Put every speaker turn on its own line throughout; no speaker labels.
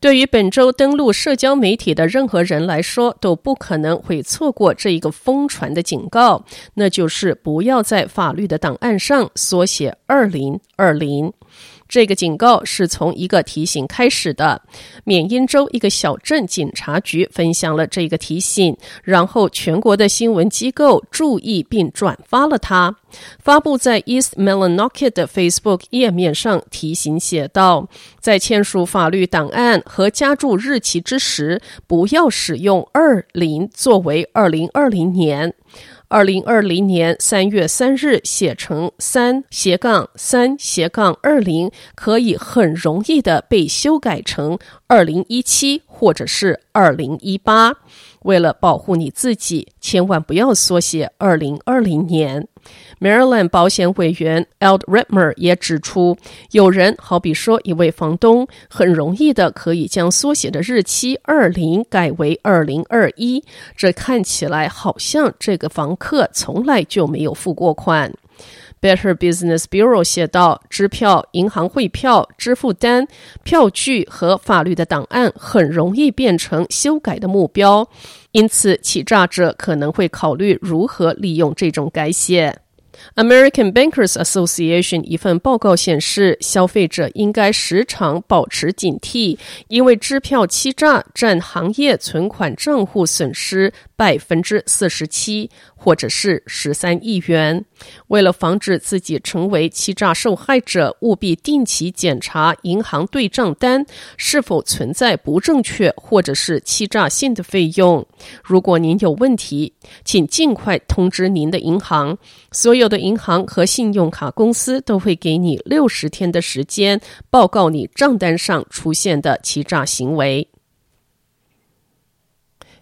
对于本周登录社交媒体的任何人来说，都不可能会错过这一个疯传的警告，那就是不要在法律的档案上缩写二零二零。这个警告是从一个提醒开始的。缅因州一个小镇警察局分享了这个提醒，然后全国的新闻机构注意并转发了它，发布在 East m e l a n o c k e t 的 Facebook 页面上。提醒写道：在签署法律档案和加注日期之时，不要使用二零作为二零二零年。二零二零年三月三日写成三斜杠三斜杠二零，可以很容易的被修改成二零一七或者是二零一八。为了保护你自己，千万不要缩写二零二零年。Maryland 保险委员 eldritmer 也指出，有人好比说一位房东，很容易的可以将缩写的日期二零改为二零二一，这看起来好像这个房客从来就没有付过款。Better Business Bureau 写道：支票、银行汇票、支付单、票据和法律的档案很容易变成修改的目标，因此欺诈者可能会考虑如何利用这种改写。American Bankers Association 一份报告显示，消费者应该时常保持警惕，因为支票欺诈占行业存款账户损失百分之四十七，或者是十三亿元。为了防止自己成为欺诈受害者，务必定期检查银行对账单是否存在不正确或者是欺诈性的费用。如果您有问题，请尽快通知您的银行。所有的银行和信用卡公司都会给你六十天的时间报告你账单上出现的欺诈行为。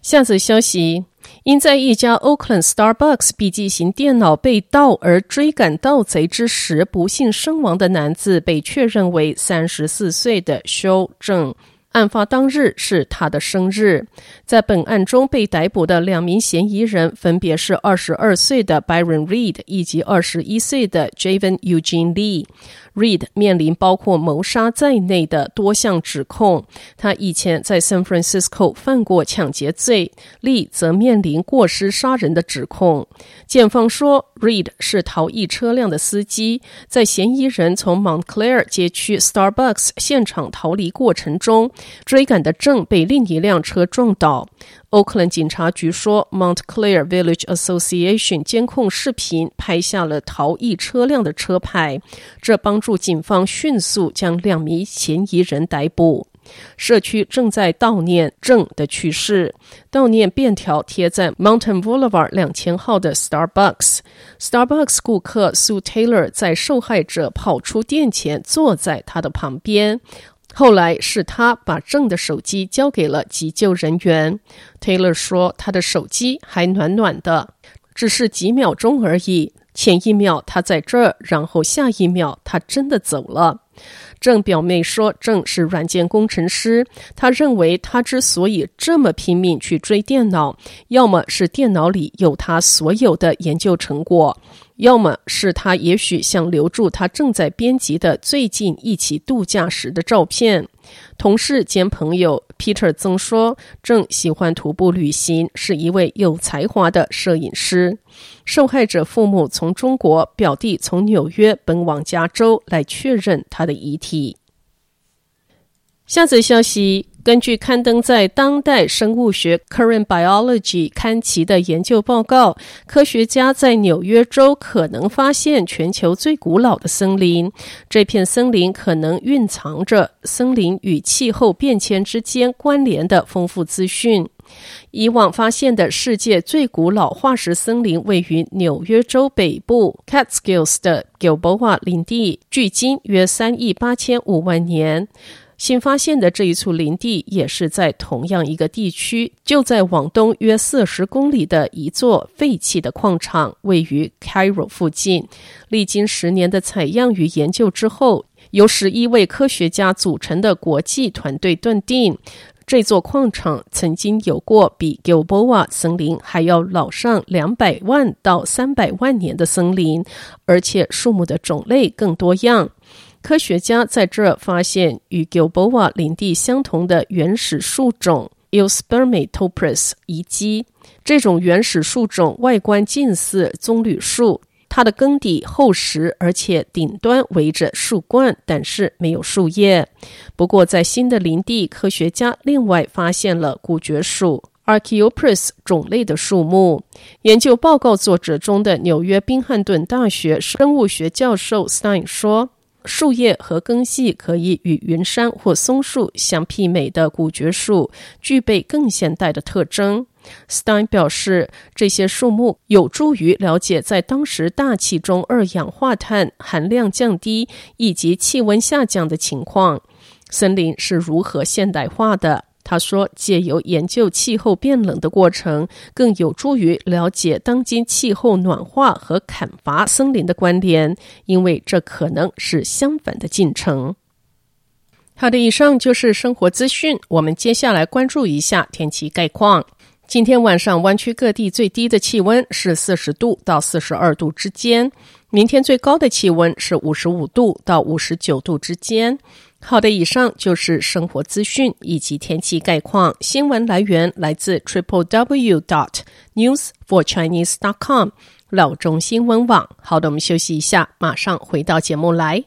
下次消息：因在一家 Oakland Starbucks 笔记型电脑被盗而追赶盗贼之时不幸身亡的男子，被确认为三十四岁的修正。案发当日是他的生日。在本案中被逮捕的两名嫌疑人分别是二十二岁的 Byron Reed 以及二十一岁的 Javen Eugene Lee。Reed 面临包括谋杀在内的多项指控，他以前在 San Francisco 犯过抢劫罪。Lee 则面临过失杀人的指控。检方说，Reed 是逃逸车辆的司机，在嫌疑人从 Montclair 街区 Starbucks 现场逃离过程中，追赶的正被另一辆车撞倒。欧克兰警察局说，Montclair Village Association 监控视频拍下了逃逸车辆的车牌，这帮助警方迅速将两名嫌疑人逮捕。社区正在悼念郑的去世，悼念便条贴在 Mountain Boulevard 两千号的 Starbucks。Starbucks 顾客 Sue Taylor 在受害者跑出店前，坐在他的旁边。后来是他把郑的手机交给了急救人员。Taylor 说，他的手机还暖暖的，只是几秒钟而已。前一秒他在这儿，然后下一秒他真的走了。郑表妹说，郑是软件工程师，他认为他之所以这么拼命去追电脑，要么是电脑里有他所有的研究成果。要么是他也许想留住他正在编辑的最近一起度假时的照片。同事兼朋友 Peter 曾说，正喜欢徒步旅行，是一位有才华的摄影师。受害者父母从中国，表弟从纽约奔往加州来确认他的遗体。下则消息。根据刊登在《当代生物学》（Current Biology） 刊期的研究报告，科学家在纽约州可能发现全球最古老的森林。这片森林可能蕴藏着森林与气候变迁之间关联的丰富资讯。以往发现的世界最古老化石森林位于纽约州北部 Catskills 的 Gilboa 林地，距今约三亿八千五万年。新发现的这一处林地也是在同样一个地区，就在往东约四十公里的一座废弃的矿场，位于 Cairo 附近。历经十年的采样与研究之后，由十一位科学家组成的国际团队断定，这座矿场曾经有过比 Gilboa 森林还要老上两百万到三百万年的森林，而且树木的种类更多样。科学家在这发现与 Gilboa 林地相同的原始树种 Euspermatopris 遗迹。这种原始树种外观近似棕榈树，它的根底厚实，而且顶端围着树冠，但是没有树叶。不过，在新的林地，科学家另外发现了古蕨属 Archaeopteris 种类的树木。研究报告作者中的纽约宾汉顿大学生物学教授 Stein 说。树叶和根系可以与云杉或松树相媲美的古蕨树，具备更现代的特征。Stein 表示，这些树木有助于了解在当时大气中二氧化碳含量降低以及气温下降的情况，森林是如何现代化的。他说：“借由研究气候变冷的过程，更有助于了解当今气候暖化和砍伐森林的关联，因为这可能是相反的进程。”好的，以上就是生活资讯。我们接下来关注一下天气概况。今天晚上湾区各地最低的气温是四十度到四十二度之间，明天最高的气温是五十五度到五十九度之间。好的，以上就是生活资讯以及天气概况。新闻来源来自 triple w dot news for chinese dot com 老中新闻网。好的，我们休息一下，马上回到节目来。